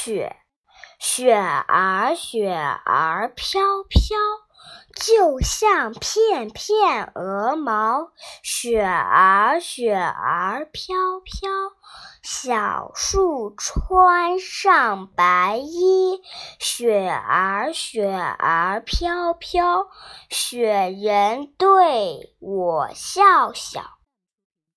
雪雪儿雪儿飘飘就像片片鹅毛。雪儿雪儿飘飘小树穿上白衣。雪儿雪儿飘飘雪人对我笑笑